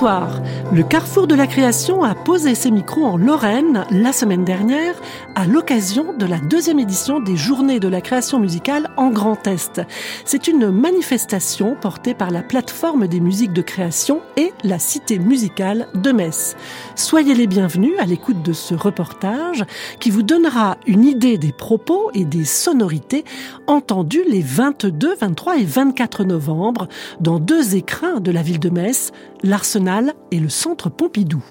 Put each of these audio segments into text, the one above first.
Le Carrefour de la Création a posé ses micros en Lorraine la semaine dernière à l'occasion de la deuxième édition des Journées de la création musicale en Grand Est. C'est une manifestation portée par la plateforme des musiques de création et la Cité musicale de Metz. Soyez les bienvenus à l'écoute de ce reportage qui vous donnera une idée des propos et des sonorités entendus les 22, 23 et 24 novembre dans deux écrins de la ville de Metz, l'Arsenal et le Centre Pompidou.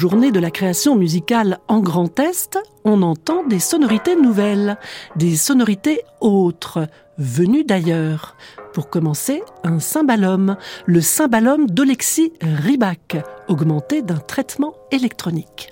Aux journées de la création musicale en Grand Est, on entend des sonorités nouvelles, des sonorités autres, venues d'ailleurs. Pour commencer, un cymbalum, le cymbalum d'Olexi Ribak, augmenté d'un traitement électronique.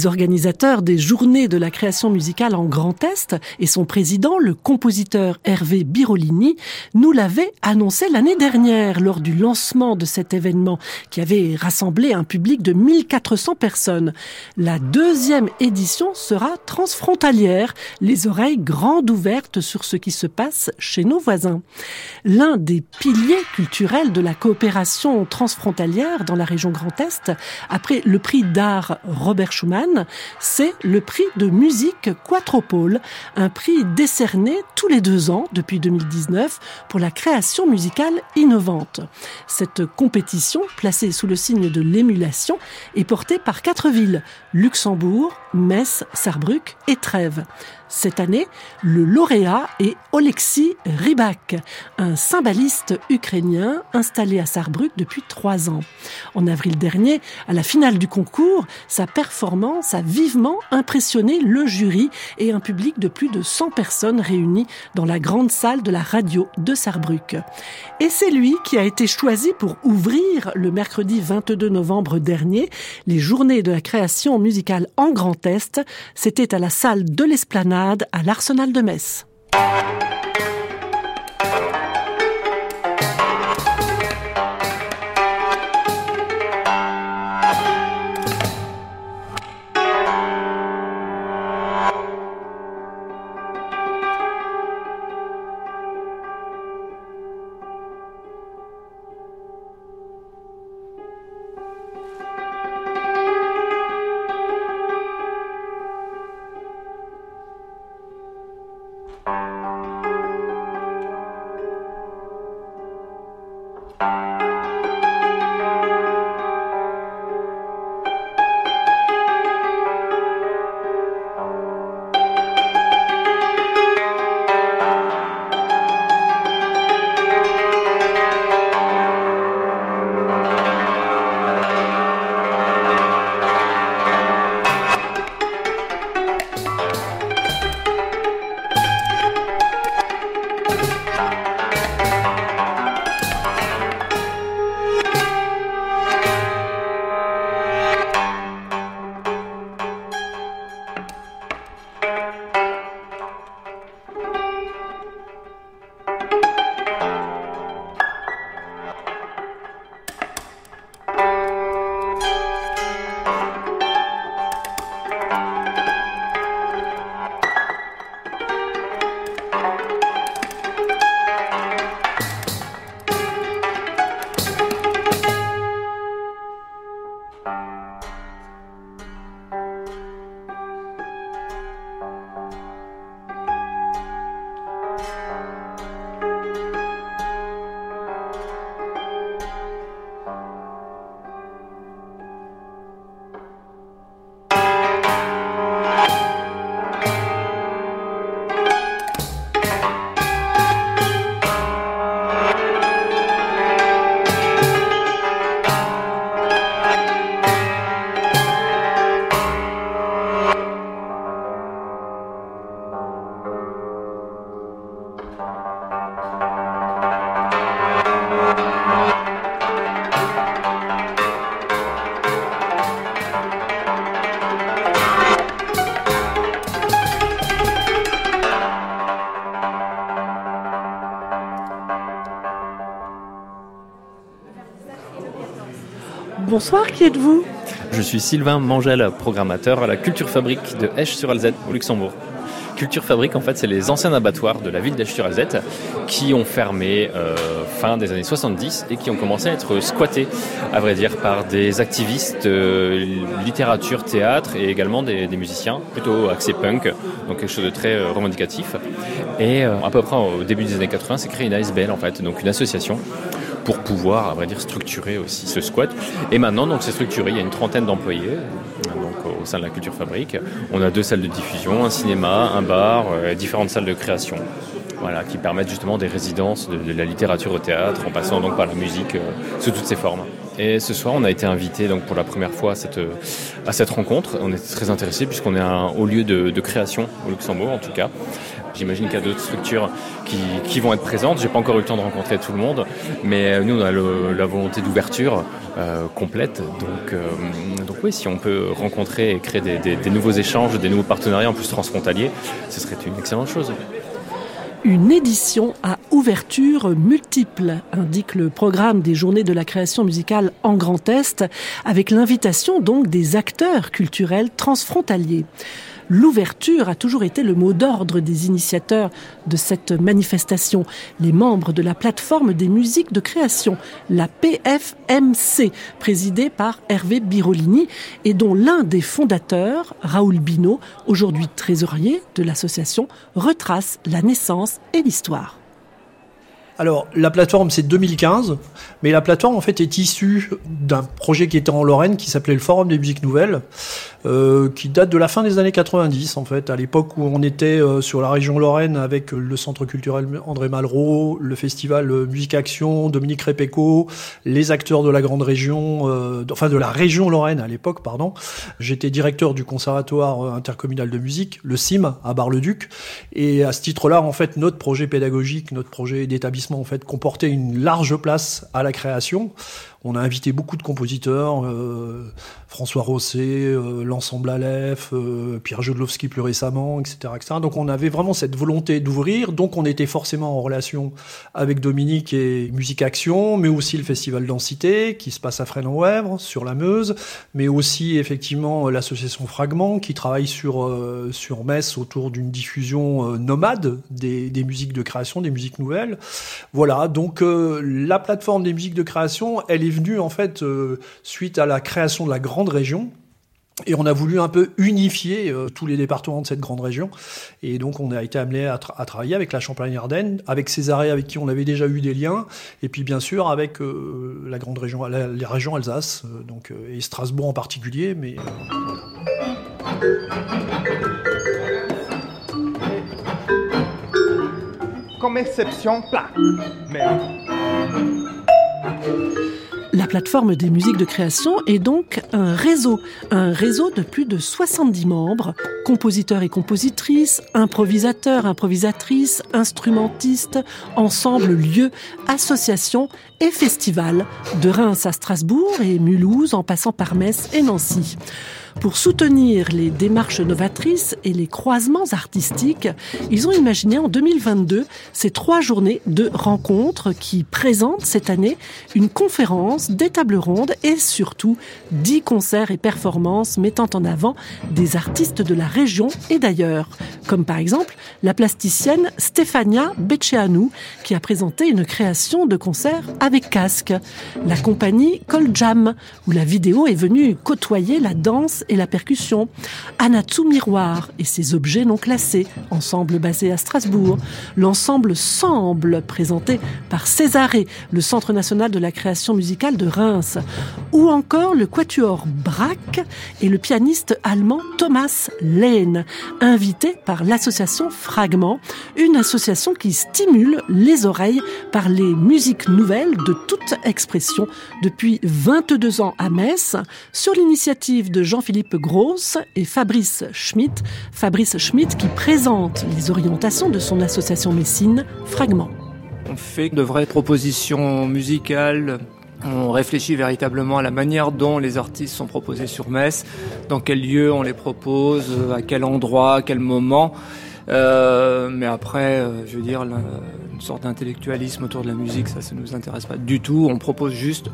Les organisateurs des Journées de la création musicale en Grand Est et son président, le compositeur Hervé Birolini, nous l'avaient annoncé l'année dernière lors du lancement de cet événement qui avait rassemblé un public de 1400 personnes. La deuxième édition sera transfrontalière, les oreilles grandes ouvertes sur ce qui se passe chez nos voisins. L'un des piliers culturels de la coopération transfrontalière dans la région Grand Est, après le prix d'art Robert Schumann, c'est le prix de musique Quattropole, un prix décerné tous les deux ans depuis 2019 pour la création musicale innovante. Cette compétition, placée sous le signe de l'émulation, est portée par quatre villes, Luxembourg, Metz, Saarbrück et Trèves. Cette année, le lauréat est Oleksiy Rybak, un cymbaliste ukrainien installé à Saarbrück depuis trois ans. En avril dernier, à la finale du concours, sa performance a vivement impressionné le jury et un public de plus de 100 personnes réunies dans la grande salle de la radio de Saarbrück. Et c'est lui qui a été choisi pour ouvrir le mercredi 22 novembre dernier les journées de la création musicale en Grand Est. C'était à la salle de l'Esplanade à l'Arsenal de Metz. Bonsoir, qui êtes-vous Je suis Sylvain Mangel, programmateur à la Culture Fabrique de Esch-sur-Alzette au Luxembourg. Culture Fabrique, en fait, c'est les anciens abattoirs de la ville d'Esch-sur-Alzette qui ont fermé euh, fin des années 70 et qui ont commencé à être squattés, à vrai dire, par des activistes euh, littérature, théâtre et également des, musiciens, plutôt axés punk, donc quelque chose de très euh, revendicatif. Et à peu près au début des années 80, c'est créé une ASBL, en fait, donc une association pour pouvoir, à vrai dire, structurer aussi ce squat. Et maintenant, donc, c'est structuré. Il y a une trentaine d'employés au sein de la Culture Fabrique. On a deux salles de diffusion, un cinéma, un bar, euh, différentes salles de création. Voilà, qui permettent justement des résidences de, la littérature au théâtre, en passant donc par la musique euh, sous toutes ses formes. Et ce soir, on a été invité donc pour la première fois à cette, euh, rencontre. On est très intéressés puisqu'on est un haut lieu de, création au Luxembourg, en tout cas. J'imagine qu'il y a d'autres structures qui, qui, vont être présentes. J'ai pas encore eu le temps de rencontrer tout le monde, mais nous, on a la volonté d'ouverture euh, complète. Donc, euh, donc oui, si on peut rencontrer et créer des, des, des nouveaux échanges, des nouveaux partenariats en plus transfrontaliers, ce serait une excellente chose. Une édition à ouverture multiple, indique le programme des journées de la création musicale en Grand Est, avec l'invitation donc des acteurs culturels transfrontaliers. L'ouverture a toujours été le mot d'ordre des initiateurs de cette manifestation, les membres de la plateforme des musiques de création, la PFMC, présidée par Hervé Birolini et dont l'un des fondateurs, Raoul Bino, aujourd'hui trésorier de l'association, retrace la naissance et l'histoire. Alors, la plateforme, c'est 2015, mais la plateforme, en fait, est issue d'un projet qui était en Lorraine, qui s'appelait le Forum des musiques nouvelles, euh, qui date de la fin des années 90, en fait, à l'époque où on était euh, sur la région Lorraine avec le Centre culturel André Malraux, le festival Musique Action, Dominique Repéco, les acteurs de la grande région, euh, enfin de la région Lorraine à l'époque, pardon. J'étais directeur du Conservatoire intercommunal de musique, le CIM, à Bar-le-Duc, et à ce titre-là, en fait, notre projet pédagogique, notre projet d'établissement en fait comportait une large place à la création. On a invité beaucoup de compositeurs, euh, François Rosset, euh, l'ensemble Aleph, euh, Pierre Jodlowski plus récemment, etc., etc. Donc on avait vraiment cette volonté d'ouvrir. Donc on était forcément en relation avec Dominique et Musique Action, mais aussi le Festival Densité qui se passe à Fresnes-en-Ouèvre, sur la Meuse, mais aussi effectivement l'association Fragment qui travaille sur, sur Metz autour d'une diffusion nomade des, des musiques de création, des musiques nouvelles. Voilà, donc la plateforme des musiques de création, elle est venu en fait euh, suite à la création de la grande région. Et on a voulu un peu unifier euh, tous les départements de cette grande région. Et donc, on a été amené à, travailler avec la Champagne-Ardenne, avec Césarée, avec qui on avait déjà eu des liens, et puis bien sûr avec euh, la grande région, les régions Alsace, donc, et Strasbourg en particulier. Mais Comme exception, plat. Merde. La plateforme des musiques de création est donc un réseau, un réseau de plus de 70 membres, compositeurs et compositrices, improvisateurs, improvisatrices, instrumentistes, ensembles, lieux, associations et festivals, de Reims à Strasbourg et Mulhouse en passant par Metz et Nancy. Pour soutenir les démarches novatrices et les croisements artistiques, ils ont imaginé en 2022 ces trois journées de rencontres qui présentent cette année une conférence, des tables rondes et surtout dix concerts et performances mettant en avant des artistes de la région et d'ailleurs, comme par exemple la plasticienne Stefania Becceanu qui a présenté une création de concert avec casque, la compagnie Coljam où la vidéo est venue côtoyer la danse et la percussion, Anatsu Miroir et ses objets non classés, ensemble basé à Strasbourg, l'ensemble Semble, présenté par Césaré, le Centre national de la création musicale de Reims, ou encore le quatuor Braque et le pianiste allemand Thomas Lehn, invité par l'association Fragment, une association qui stimule les oreilles par les musiques nouvelles de toute expression. Depuis 22 ans à Metz, sur l'initiative de Jean-Philippe Philippe Gross et Fabrice Schmitt. Fabrice Schmitt qui présente les orientations de son association Messine Fragment. On fait de vraies propositions musicales on réfléchit véritablement à la manière dont les artistes sont proposés sur Metz, dans quel lieu on les propose, à quel endroit, à quel moment. Euh, mais après, euh, je veux dire, une sorte d'intellectualisme autour de la musique, ça, ça nous intéresse pas du tout. On propose juste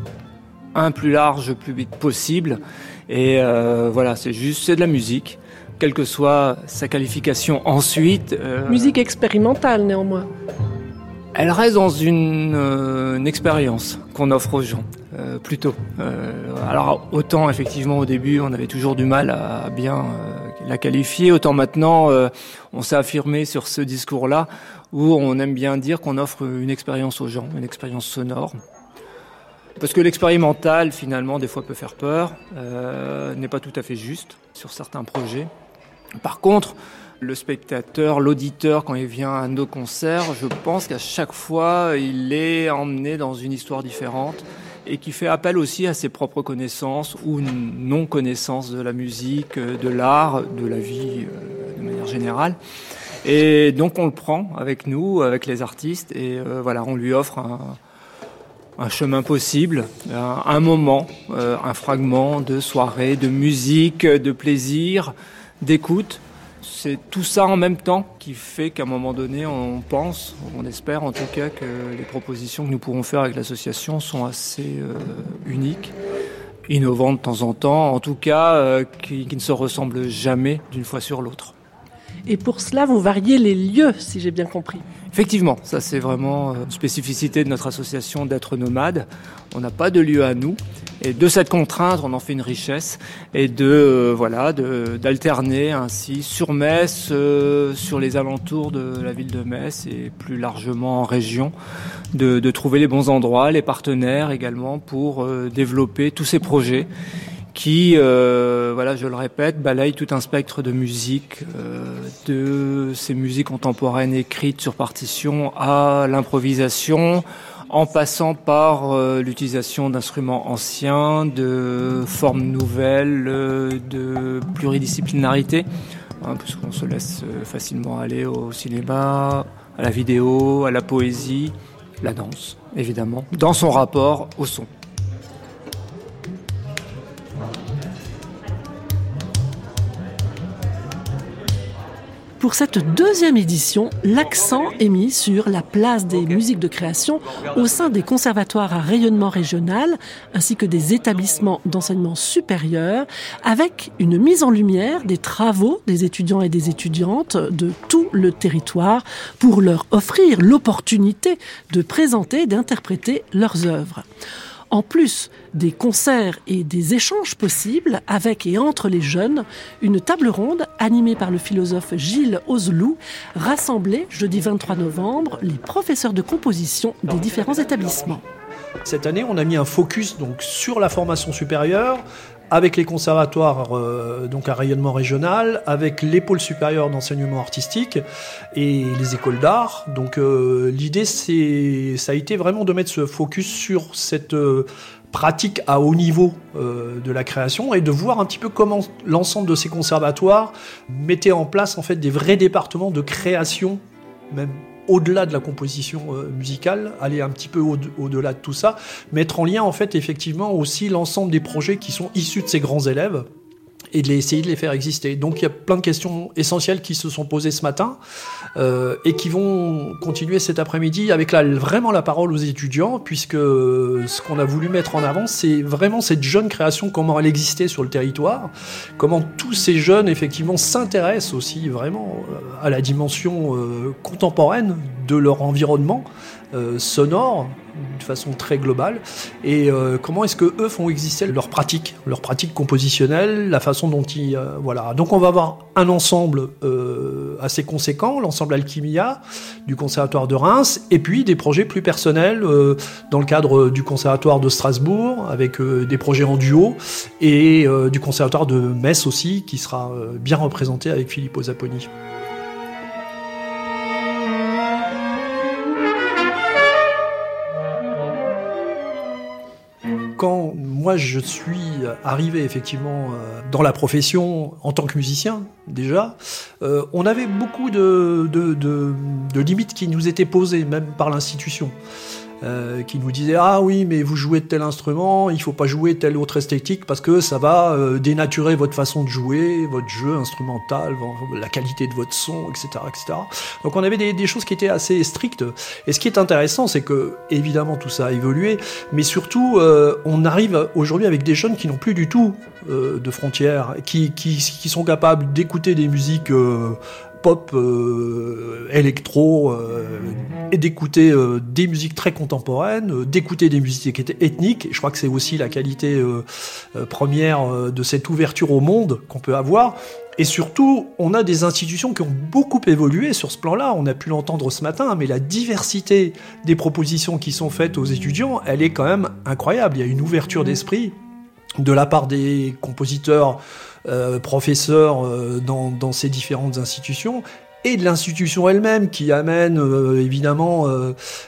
un plus large public possible. Et euh, voilà, c'est juste, c'est de la musique, quelle que soit sa qualification ensuite. Euh, musique expérimentale néanmoins. Elle reste dans une, euh, une expérience qu'on offre aux gens, euh, plutôt. Euh, alors autant effectivement au début on avait toujours du mal à bien euh, la qualifier, autant maintenant on s'est affirmé sur ce discours-là où on aime bien dire qu'on offre une expérience aux gens, une expérience sonore. Parce que l'expérimental, finalement, des fois peut faire peur, euh, n'est pas tout à fait juste sur certains projets. Par contre, le spectateur, l'auditeur, quand il vient à nos concerts, je pense qu'à chaque fois, il est emmené dans une histoire différente et qui fait appel aussi à ses propres connaissances ou non-connaissances de la musique, de l'art, de la vie euh, de manière générale. Et donc on le prend avec nous, avec les artistes, et euh, voilà, on lui offre un, un chemin possible, un, moment, euh, un fragment de soirée, de musique, de plaisir, d'écoute. C'est tout ça en même temps qui fait qu'à un moment donné, on pense, on espère en tout cas que les propositions que nous pourrons faire avec l'association sont assez euh, uniques, innovantes de temps en temps, en tout cas euh, qui, qui ne se ressemblent jamais d'une fois sur l'autre. Et pour cela, vous variez les lieux, si j'ai bien compris. Effectivement, ça c'est vraiment une spécificité de notre association d'être nomade. On n'a pas de lieu à nous. Et de cette contrainte, on en fait une richesse et de euh, voilà d'alterner ainsi sur Metz, euh, sur les alentours de la ville de Metz et plus largement en région, de, trouver les bons endroits, les partenaires également pour euh, développer tous ces projets qui, euh, voilà, je le répète, balaye tout un spectre de musique, euh, de ces musiques contemporaines écrites sur partition à l'improvisation, en passant par euh, l'utilisation d'instruments anciens, de formes nouvelles, de pluridisciplinarité, hein, puisqu'on se laisse facilement aller au cinéma, à la vidéo, à la poésie, la danse, évidemment, dans son rapport au son. Pour cette deuxième édition, l'accent est mis sur la place des musiques de création au sein des conservatoires à rayonnement régional ainsi que des établissements d'enseignement supérieur avec une mise en lumière des travaux des étudiants et des étudiantes de tout le territoire pour leur offrir l'opportunité de présenter et d'interpréter leurs œuvres en plus des concerts et des échanges possibles avec et entre les jeunes, une table ronde animée par le philosophe Gilles Ozelou rassemblait jeudi 23 novembre les professeurs de composition des différents établissements. Cette année, on a mis un focus donc sur la formation supérieure, avec les conservatoires euh, donc à rayonnement régional, avec les pôles supérieurs d'enseignement artistique et les écoles d'art. Donc euh, l'idée c'est ça a été vraiment de mettre ce focus sur cette euh, pratique à haut niveau de la création et de voir un petit peu comment l'ensemble de ces conservatoires mettaient en place en fait des vrais départements de création même au-delà de la composition euh, musicale, aller un petit peu au-delà de tout ça, mettre en lien en fait effectivement aussi l'ensemble des projets qui sont issus de ces grands élèves et de les, essayer de les faire exister. Donc il y a plein de questions essentielles qui se sont posées ce matin euh, et qui vont continuer cet après-midi avec là vraiment la parole aux étudiants puisque ce qu'on a voulu mettre en avant c'est vraiment cette jeune création comment elle existait sur le territoire, comment tous ces jeunes effectivement s'intéressent aussi vraiment euh, à la dimension euh, contemporaine de leur environnement euh, sonore de façon très globale et euh, comment est-ce que eux font exister leur pratique, leur pratique compositionnelle, la façon dont ils euh, voilà. Donc on va avoir un ensemble assez conséquent, l'ensemble Alchimia du conservatoire de Reims et puis des projets plus personnels dans le cadre du conservatoire de Strasbourg avec des projets en duo et du conservatoire de Metz aussi qui sera bien représenté avec Philippe Zapponi. Quand moi je suis arrivé effectivement euh, dans la profession en tant que musicien déjà, euh, on avait beaucoup de, limites qui nous étaient posées même par l'institution. Euh, qui nous disait ah oui mais vous jouez de tel instrument, il faut pas jouer telle autre esthétique parce que ça va euh, dénaturer votre façon de jouer, votre jeu instrumental, la qualité de votre son, etc., etc. Donc on avait des, des choses qui étaient assez strictes. Et ce qui est intéressant, c'est que évidemment tout ça a évolué, mais surtout euh, on arrive aujourd'hui avec des jeunes qui n'ont plus du tout de frontières, qui, qui, qui sont capables d'écouter des musiques pop, euh, électro, euh, et d'écouter euh, des musiques très contemporaines, d'écouter des musiques ethniques. Je crois que c'est aussi la qualité première de cette ouverture au monde qu'on peut avoir. Et surtout, on a des institutions qui ont beaucoup évolué sur ce plan-là. On a pu l'entendre ce matin, mais la diversité des propositions qui sont faites aux étudiants, elle est quand même incroyable. Il y a une ouverture d'esprit de la part des compositeurs euh, professeurs euh, dans, ces différentes institutions et de l'institution elle-même qui amène euh, évidemment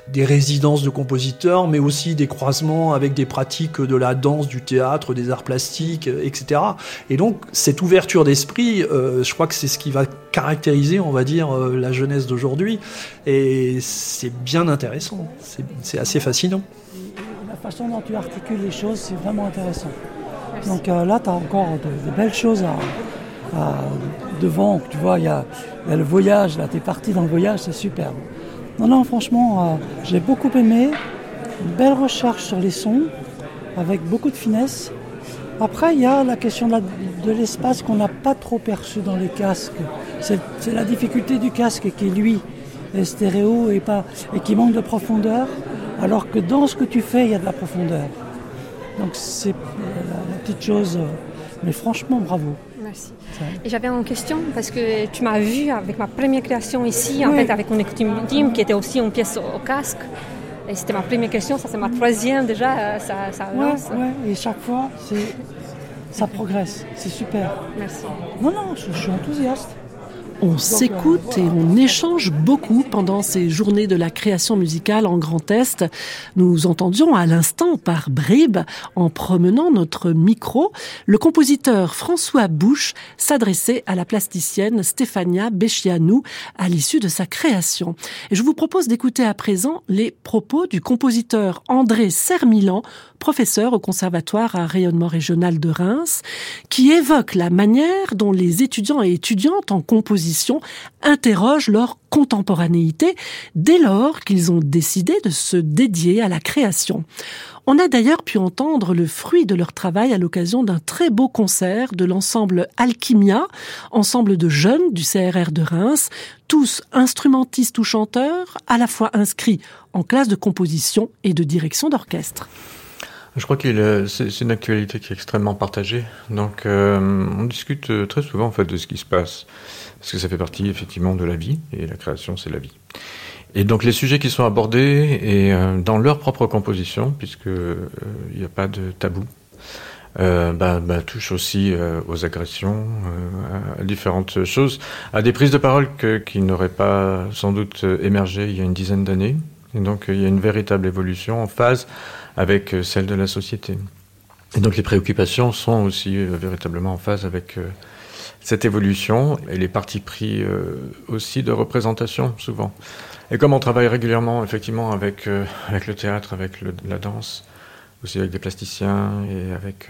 des résidences de compositeurs, mais aussi des croisements avec des pratiques de la danse, du théâtre, des arts plastiques, etc. Et donc cette ouverture d'esprit, je crois que c'est ce qui va caractériser, on va dire, la jeunesse d'aujourd'hui. Et c'est bien intéressant, c'est assez fascinant. La façon dont tu articules les choses, c'est vraiment intéressant. Donc euh, là, tu as encore de, belles choses devant. Tu vois, il y a, le voyage, là, tu es parti dans le voyage, c'est superbe. Non, non, franchement, euh, j'ai beaucoup aimé. Une belle recherche sur les sons, avec beaucoup de finesse. Après, il y a la question de l'espace qu'on n'a pas trop perçu dans les casques. C'est la difficulté du casque qui, lui, est stéréo et qui manque de profondeur, alors que dans ce que tu fais, il y a de la profondeur. Donc c'est la, petite chose. Euh, mais franchement, bravo. Merci. Et j'avais une question parce que tu m'as vu avec ma première création ici, en fait, avec mon écoutime qui était aussi une pièce au, casque. Et c'était ma première question, ça c'est ma troisième déjà, euh, ça, ça. Ouais, et chaque fois, ça progresse, c'est super. Merci. Non, non, je suis enthousiaste. On s'écoute et on échange beaucoup pendant ces journées de la création musicale en Grand Est. Nous entendions à l'instant par bribes, en promenant notre micro, le compositeur François Bouche s'adresser à la plasticienne Stéphania Bechianou à l'issue de sa création. Et je vous propose d'écouter à présent les propos du compositeur André Sermilan, professeur au Conservatoire à rayonnement régional de Reims, qui évoque la manière dont les étudiants et étudiantes en composition interrogent leur contemporanéité dès lors qu'ils ont décidé de se dédier à la création. On a d'ailleurs pu entendre le fruit de leur travail à l'occasion d'un très beau concert de l'ensemble Alchimia, ensemble de jeunes du CRR de Reims, tous instrumentistes ou chanteurs, à la fois inscrits en classe de composition et de direction d'orchestre. Je crois que c'est une actualité qui est extrêmement partagée. Donc, euh, on discute euh, très souvent en fait de ce qui se passe parce que ça fait partie effectivement de la vie, et la création c'est la vie. Et donc les sujets qui sont abordés, et euh, dans leur propre composition, puisque euh, il n'y a pas de tabou, euh, bah, bah, touchent aussi aux agressions, à différentes choses, à des prises de parole que, qui n'auraient pas sans doute émergé il y a une dizaine d'années. Et donc il y a une véritable évolution en phase avec celle de la société. Et donc les préoccupations sont aussi véritablement en phase avec cette évolution et les partis pris euh, aussi de représentation souvent. Et comme on travaille régulièrement effectivement avec, euh, avec le théâtre, avec la danse, aussi avec des plasticiens et avec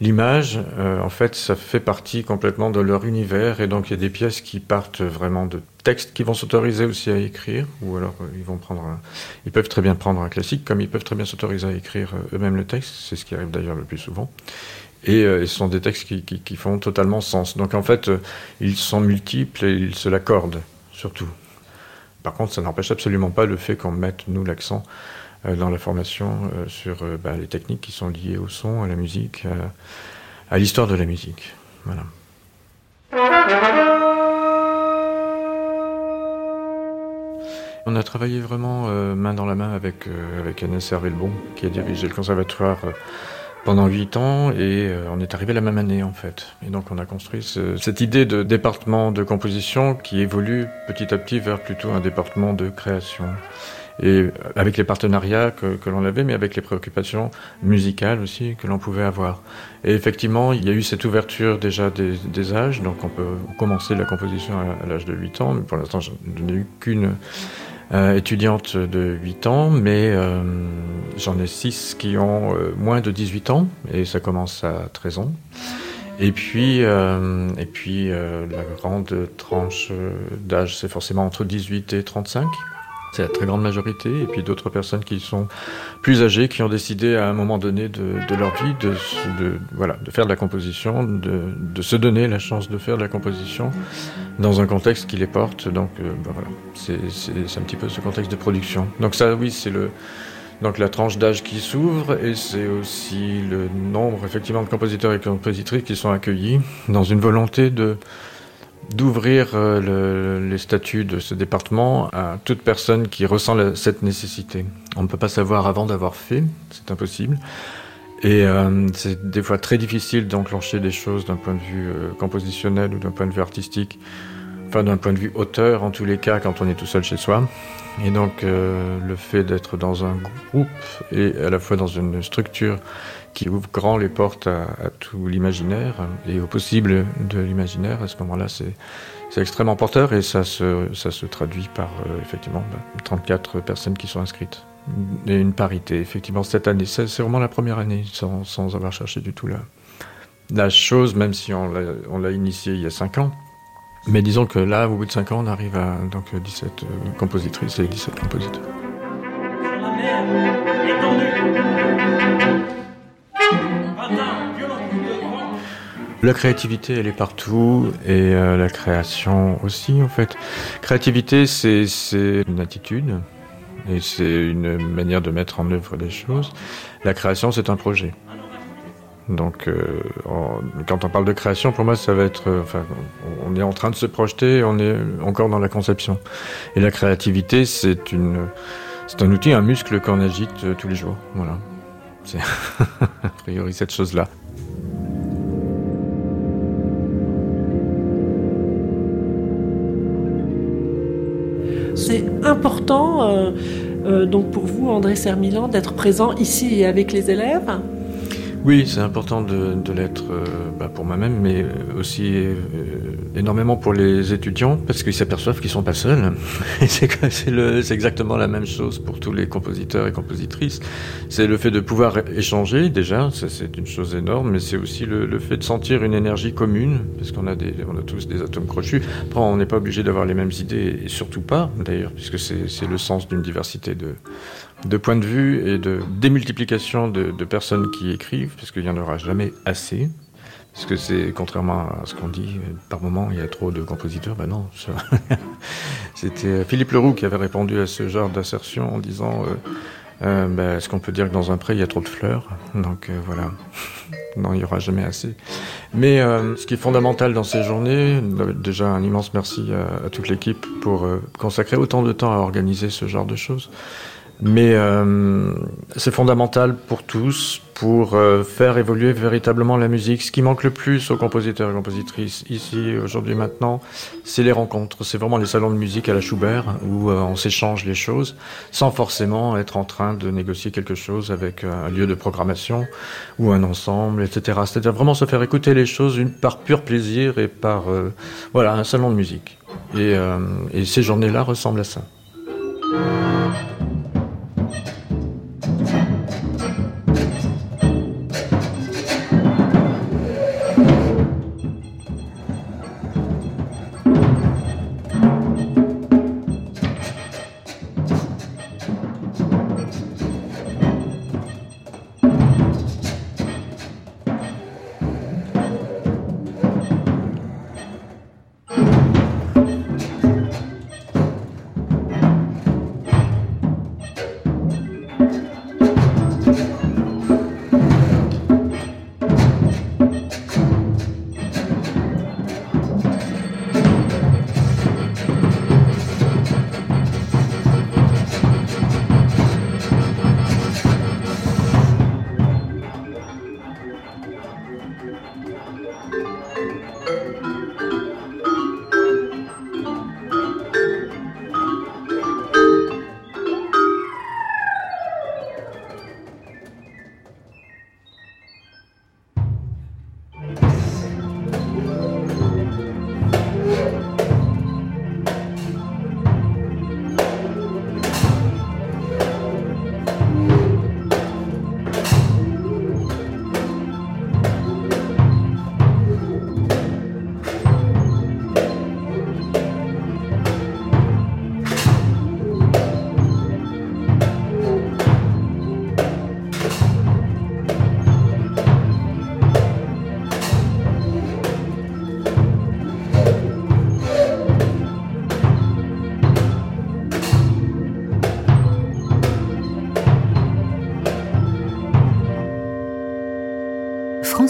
euh, l'image, en fait ça fait partie complètement de leur univers et donc il y a des pièces qui partent vraiment de textes qui vont s'autoriser aussi à écrire ou alors ils vont prendre ils peuvent très bien prendre un classique comme ils peuvent très bien s'autoriser à écrire eux-mêmes le texte, c'est ce qui arrive d'ailleurs le plus souvent. Euh, et, ce sont des textes qui, font totalement sens. Donc en fait, euh, ils sont multiples et ils se l'accordent, surtout. Par contre, ça n'empêche absolument pas le fait qu'on mette, nous, l'accent euh, dans la formation sur bah, les techniques qui sont liées au son, à la musique, à, l'histoire de la musique. On a travaillé vraiment main dans la main avec, avec Anna Servelbon, qui a dirigé le conservatoire pendant huit ans et euh, on est arrivé la même année en fait. Et donc on a construit cette idée de département de composition qui évolue petit à petit vers plutôt un département de création. Et euh, avec les partenariats que, l'on avait, mais avec les préoccupations musicales aussi que l'on pouvait avoir. Et effectivement, il y a eu cette ouverture déjà des, âges, donc on peut commencer la composition à, l'âge de 8 ans, mais pour l'instant je n'ai eu qu'une étudiantes de 8 ans, mais j'en ai 6 qui ont moins de 18 ans, et ça commence à 13 ans. Et puis, et puis la grande tranche d'âge, c'est forcément entre 18 et 35 c'est la très grande majorité, et puis d'autres personnes qui sont plus âgées, qui ont décidé à un moment donné de, leur vie de, voilà, de faire de la composition, de, se donner la chance de faire de la composition dans un contexte qui les porte. Donc euh, ben voilà, c'est un petit peu ce contexte de production. Donc ça, oui, c'est le... Donc la tranche d'âge qui s'ouvre et c'est aussi le nombre effectivement de compositeurs et compositrices qui sont accueillis dans une volonté de d'ouvrir euh, les statuts de ce département à toute personne qui ressent cette nécessité. On ne peut pas savoir avant d'avoir fait, c'est impossible. Et euh, c'est des fois très difficile d'enclencher des choses d'un point de vue euh, compositionnel ou d'un point de vue artistique, enfin d'un point de vue auteur en tous les cas quand on est tout seul chez soi. Et donc le fait d'être dans un groupe et à la fois dans une structure qui ouvre grand les portes à, tout l'imaginaire et au possible de l'imaginaire. À ce moment-là, c'est extrêmement porteur et ça se, ça se traduit par euh, effectivement 34 bah, personnes qui sont inscrites. Et une parité, effectivement, cette année. C'est vraiment la première année, sans, sans, avoir cherché du tout la, la chose, même si on l'a initié il y a 5 ans. Mais disons que là, au bout de 5 ans, on arrive à donc, 17 euh, compositrices et 17 compositeurs. La créativité, elle est partout et euh, la création aussi, en fait. Créativité, c'est une attitude et c'est une manière de mettre en œuvre les choses. La création, c'est un projet. Donc, euh, quand on parle de création, pour moi, ça va être, euh, enfin, on est en train de se projeter, on est encore dans la conception. Et la créativité, c'est c'est un outil, un muscle qu'on agite tous les jours. Voilà. C'est a priori cette chose-là. C'est important euh, euh, donc pour vous, André Sermilan, d'être présent ici et avec les élèves? Oui, c'est important de, l'être euh, bah, pour moi-même, mais aussi énormément pour les étudiants, parce qu'ils s'aperçoivent qu'ils sont pas seuls. c'est exactement la même chose pour tous les compositeurs et compositrices. C'est le fait de pouvoir échanger, déjà, c'est une chose énorme, mais c'est aussi le, fait de sentir une énergie commune, parce qu'on a, des, on a tous des atomes crochus. Après, on n'est pas obligé d'avoir les mêmes idées, et surtout pas, d'ailleurs, puisque c'est le sens d'une diversité de, de points de vue et de démultiplication de, personnes qui écrivent, parce qu'il n'y en aura jamais assez. Parce que c'est, contrairement à ce qu'on dit, par moment, il y a trop de compositeurs. Ben non. C'était Philippe Leroux qui avait répondu à ce genre d'assertion en disant euh, euh, ben, Est-ce qu'on peut dire que dans un pré, il y a trop de fleurs? Donc euh, voilà. non, il n'y aura jamais assez. Mais ce qui est fondamental dans ces journées, déjà un immense merci à toute l'équipe pour consacrer autant de temps à organiser ce genre de choses. Mais euh, c'est fondamental pour tous, pour euh, faire évoluer véritablement la musique. Ce qui manque le plus aux compositeurs et compositrices ici, aujourd'hui, maintenant, c'est les rencontres. C'est vraiment les salons de musique à la Schubert où euh, on s'échange les choses sans forcément être en train de négocier quelque chose avec un lieu de programmation ou un ensemble, etc. C'est-à-dire vraiment se faire écouter les choses par pur plaisir et par voilà un salon de musique. Et, et ces journées-là ressemblent à ça.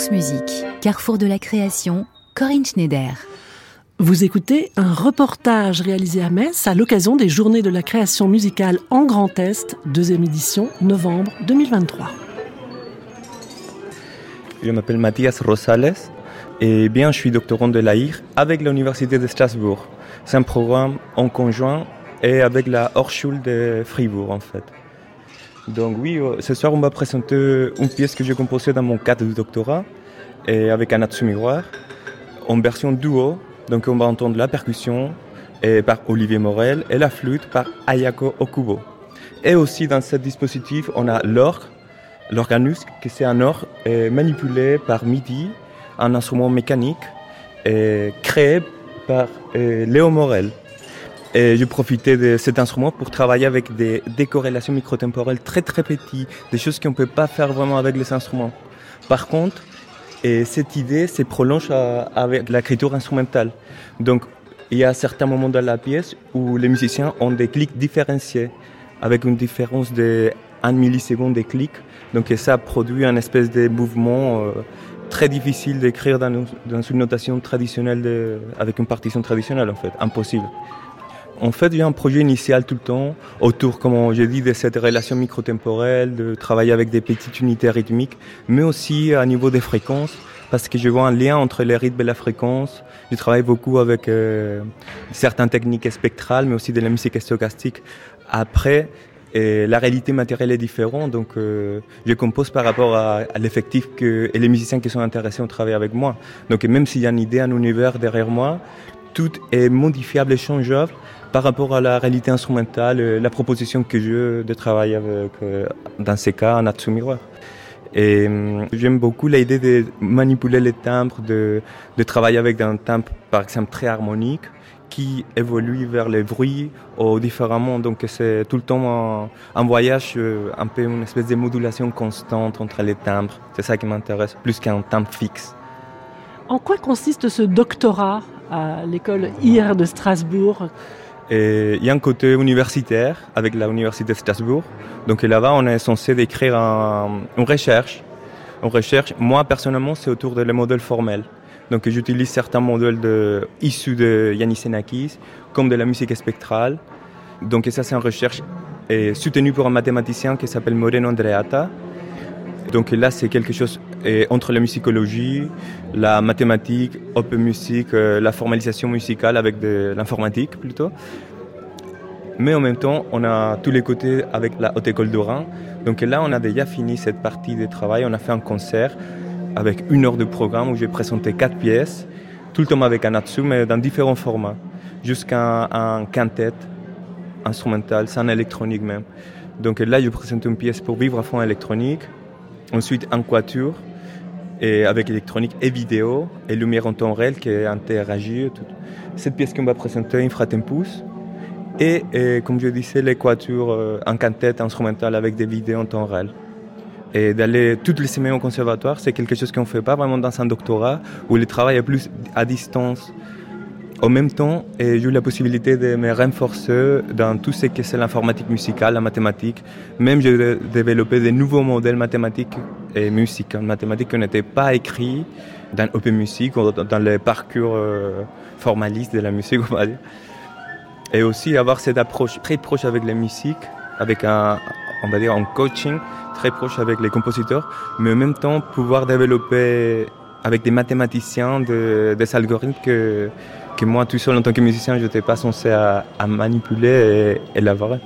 France Musique, carrefour de la création, Corinne Schneider. Vous écoutez un reportage réalisé à Metz à l'occasion des Journées de la création musicale en Grand Est, deuxième édition, novembre 2023. Je m'appelle Mathias Rosales et bien je suis doctorant de l'AIR avec l'Université de Strasbourg. C'est un programme en conjoint et avec la Hochschule de Fribourg en fait. Donc oui, euh, ce soir on va présenter une pièce que j'ai composée dans mon cadre de doctorat et avec un miroir en version duo. Donc on va entendre la percussion et par Olivier Morel et la flûte par Ayako Okubo. Et aussi dans ce dispositif, on a l'orgue, l'organus, qui c'est un orgue manipulé par MIDI, un instrument mécanique créé par Léo Morel. Et je profitais de cet instrument pour travailler avec des décorrélations microtemporelles très très petites, des choses qu'on ne peut pas faire vraiment avec les instruments. Par contre, et cette idée se prolonge avec l'écriture instrumentale. Donc, il y a certains moments dans la pièce où les musiciens ont des clics différenciés, avec une différence de 1 milliseconde des clics. Donc, ça produit un espèce de mouvement euh, très difficile d'écrire dans, dans, une notation traditionnelle, avec une partition traditionnelle, en fait, impossible. En fait, il y a un projet initial tout le temps autour, comme je dis, de cette relation microtemporelle, de travailler avec des petites unités rythmiques, mais aussi à niveau des fréquences, parce que je vois un lien entre les rythmes et la fréquence. Je travaille beaucoup avec euh, certaines techniques spectrales, mais aussi de la musique stochastique. Après, et la réalité matérielle est différente, donc euh, je compose par rapport à, l'effectif et les musiciens qui sont intéressés au travail avec moi. Donc même s'il y a une idée, un univers derrière moi, tout est modifiable et changeable par rapport à la réalité instrumentale, euh, la proposition que j'ai de travailler avec, euh, dans ces cas, un Atsu. Et hum, j'aime beaucoup l'idée de manipuler les timbres, de, de travailler avec un timbre, par exemple, très harmonique, qui évolue vers les bruits différemment. Donc c'est tout le temps un, voyage, euh, un peu une espèce de modulation constante entre les timbres. C'est ça qui m'intéresse, plus qu'un timbre fixe. En quoi consiste ce doctorat à l'école IR de Strasbourg? Il y a un côté universitaire avec l'université de Strasbourg. Donc là-bas, on est censé décrire une recherche. Une recherche, moi personnellement, c'est autour des modèles formels. Donc j'utilise certains modèles issus de Yannis Xenakis, comme de la musique spectrale. Donc ça, c'est une recherche soutenue par un mathématicien qui s'appelle Moreno Andreata. Donc là, c'est quelque chose entre la musicologie, la mathématique, open music, euh, la formalisation musicale avec de l'informatique plutôt. Mais en même temps, on a tous les côtés avec la Haute École d'Oran. Donc là, on a déjà fini cette partie de travail. On a fait un concert avec une heure de programme où j'ai présenté quatre pièces, tout le temps avec un mais dans différents formats, jusqu'à un, quintet instrumental, sans électronique même. Donc là, je présente une pièce pour vivre à fond électronique, ensuite un quatuor, et avec électronique et vidéo, et lumière en temps réel qui interagit. Cette pièce qu'on va présenter, Infratempus, et, et comme je disais, l'équature euh, en quintette instrumentale avec des vidéos en temps réel. Et d'aller toutes les semaines au conservatoire, c'est quelque chose qu'on ne fait pas vraiment dans un doctorat, où le travail est plus à distance. En même temps, j'ai eu la possibilité de me renforcer dans tout ce que c'est l'informatique musicale, la mathématique. Même j'ai développé de nouveaux modèles mathématiques et musique. En mathématiques qui n'étaient pas écrits dans Open Music ou dans les parcours euh, formalistes de la musique, on va dire. Et aussi avoir cette approche très proche avec la musique, avec un, on va dire, un coaching très proche avec les compositeurs, mais en même temps pouvoir développer avec des mathématiciens des algorithmes que, que moi tout seul en tant que musicien je n'étais pas censé à, manipuler et élaborer.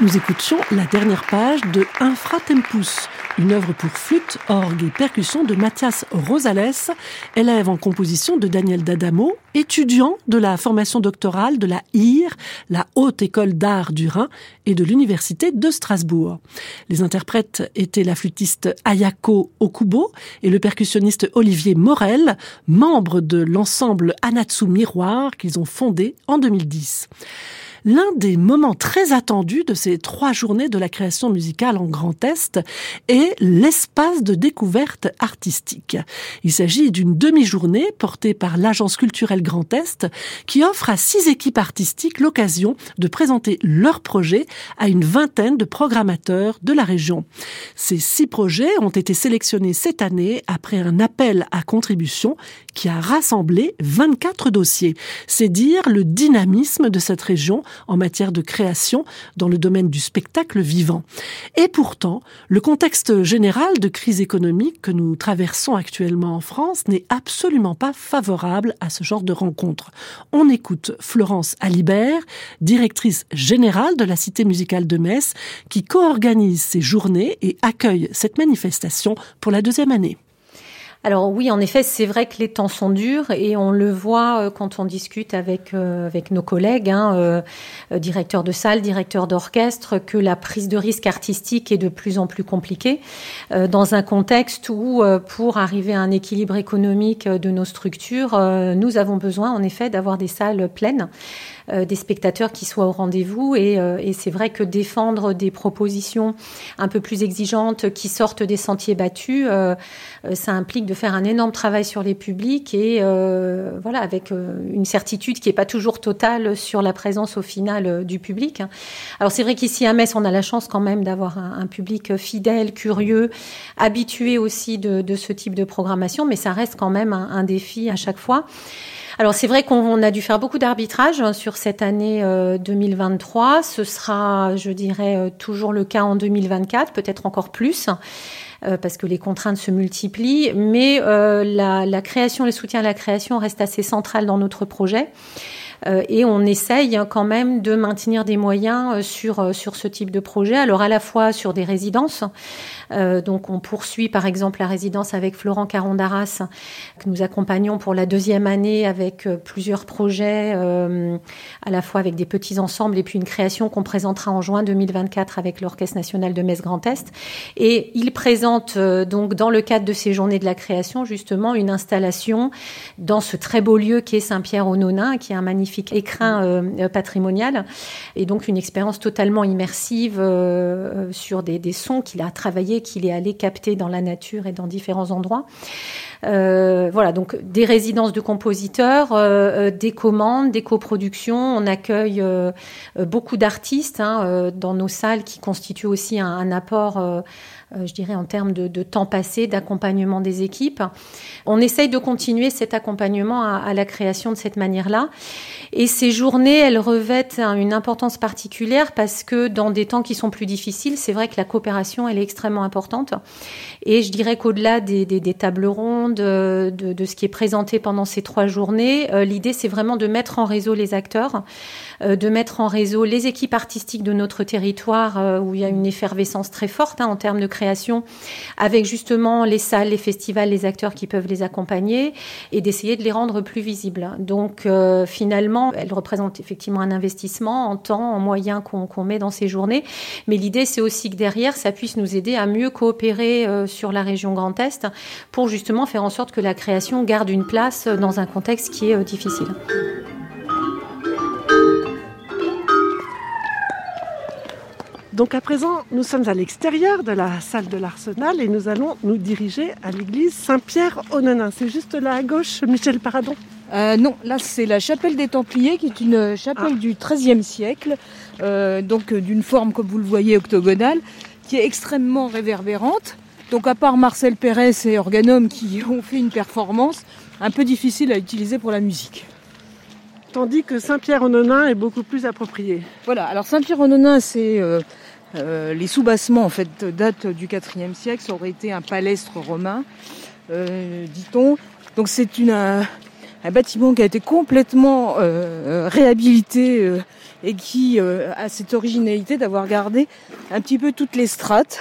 Nous écoutions la dernière page de Infratempus, une œuvre pour flûte, orgue et percussion de Mathias Rosales, élève en composition de Daniel D'Adamo, étudiant de la formation doctorale de la IR, la Haute École d'Art du Rhin, et de l'Université de Strasbourg. Les interprètes étaient la flûtiste Ayako Okubo et le percussionniste Olivier Morel, membres de l'ensemble Anatsu Miroir qu'ils ont fondé en 2010 l'un des moments très attendus de ces trois journées de la création musicale en Grand Est est l'espace de découverte artistique. Il s'agit d'une demi-journée portée par l'Agence culturelle Grand Est qui offre à six équipes artistiques l'occasion de présenter leurs projets à une vingtaine de programmateurs de la région. Ces six projets ont été sélectionnés cette année après un appel à contribution qui a rassemblé 24 dossiers. C'est dire le dynamisme de cette région en matière de création dans le domaine du spectacle vivant. Et pourtant, le contexte général de crise économique que nous traversons actuellement en France n'est absolument pas favorable à ce genre de rencontre. On écoute Florence Alibert, directrice générale de la Cité musicale de Metz, qui co-organise ces journées et accueille cette manifestation pour la deuxième année. Alors oui, en effet, c'est vrai que les temps sont durs et on le voit euh, quand on discute avec euh, avec nos collègues, hein, euh, directeurs de salle, directeurs d'orchestre, que la prise de risque artistique est de plus en plus compliquée dans un contexte où, pour arriver à un équilibre économique de nos structures, nous avons besoin en effet d'avoir des salles pleines. Euh, des spectateurs qui soient au rendez-vous. Et, euh, et c'est vrai que défendre des propositions un peu plus exigeantes qui sortent des sentiers battus, euh, ça implique de faire un énorme travail sur les publics et voilà avec une certitude qui est pas toujours totale sur la présence au final du public. Alors c'est vrai qu'ici à Metz, on a la chance quand même d'avoir un, public fidèle, curieux, habitué aussi de, ce type de programmation, mais ça reste quand même un défi à chaque fois. Alors c'est vrai qu'on a dû faire beaucoup d'arbitrage hein, sur cette année 2023. Euh, Ce sera, je dirais, euh, toujours le cas en 2024, peut-être encore plus euh, parce que les contraintes se multiplient, mais la, la, création, le soutien à la création reste assez central dans notre projet. Euh, et on essaye quand même de maintenir des moyens euh, sur, euh, sur ce type de projet. Alors à la fois sur des résidences, donc on poursuit par exemple la résidence avec Florent Carondaras, que nous accompagnons pour la deuxième année avec plusieurs projets, à la fois avec des petits ensembles et puis une création qu'on présentera en juin 2024 avec l'Orchestre national de Metz Grand Est. Et il présente donc dans le cadre de ces journées de la création justement une installation dans ce très beau lieu qui est Saint-Pierre-au-Nonain, qui est un magnifique écrin euh, euh, patrimonial et donc une expérience totalement immersive euh, sur des, sons qu'il a travaillé, qu'il est allé capter dans la nature et dans différents endroits. voilà, donc des résidences de compositeurs, des commandes, des coproductions. On accueille beaucoup d'artistes hein, dans nos salles qui constituent aussi un apport euh, je dirais, en termes de, temps passé, d'accompagnement des équipes. On essaye de continuer cet accompagnement à, la création de cette manière-là. Et ces journées, elles revêtent une importance particulière parce que dans des temps qui sont plus difficiles, c'est vrai que la coopération, elle est extrêmement importante. Et je dirais qu'au-delà des, tables rondes, de, de, ce qui est présenté pendant ces trois journées, euh, l'idée, c'est vraiment de mettre en réseau les acteurs, euh, de mettre en réseau les équipes artistiques de notre territoire où il y a une effervescence très forte hein, en termes de création, avec justement les salles, les festivals, les acteurs qui peuvent les accompagner et d'essayer de les rendre plus visibles. Donc euh, finalement, elle représente effectivement un investissement en temps, en moyens qu'on met dans ces journées. Mais l'idée, c'est aussi que derrière, ça puisse nous aider à mieux coopérer euh, sur la région Grand Est pour justement faire en sorte que la création garde une place dans un contexte qui est euh, difficile. Donc à présent, nous sommes à l'extérieur de la salle de l'Arsenal et nous allons nous diriger à l'église Saint-Pierre-Onenin. C'est juste là à gauche, Michel Paradon euh, Non, là c'est la chapelle des Templiers qui est une chapelle ah. du XIIIe siècle, euh, donc euh, d'une forme comme vous le voyez octogonale, qui est extrêmement réverbérante. Donc à part Marcel Pérez et Organum qui ont fait une performance un peu difficile à utiliser pour la musique tandis que Saint-Pierre-Ononin est beaucoup plus approprié. Voilà, alors Saint-Pierre-Ononin, c'est Euh, les soubassements en fait datent du IVe siècle, ça aurait été un palestre romain, euh, dit-on. Donc c'est une un, bâtiment qui a été complètement euh, réhabilité et qui a cette originalité d'avoir gardé un petit peu toutes les strates.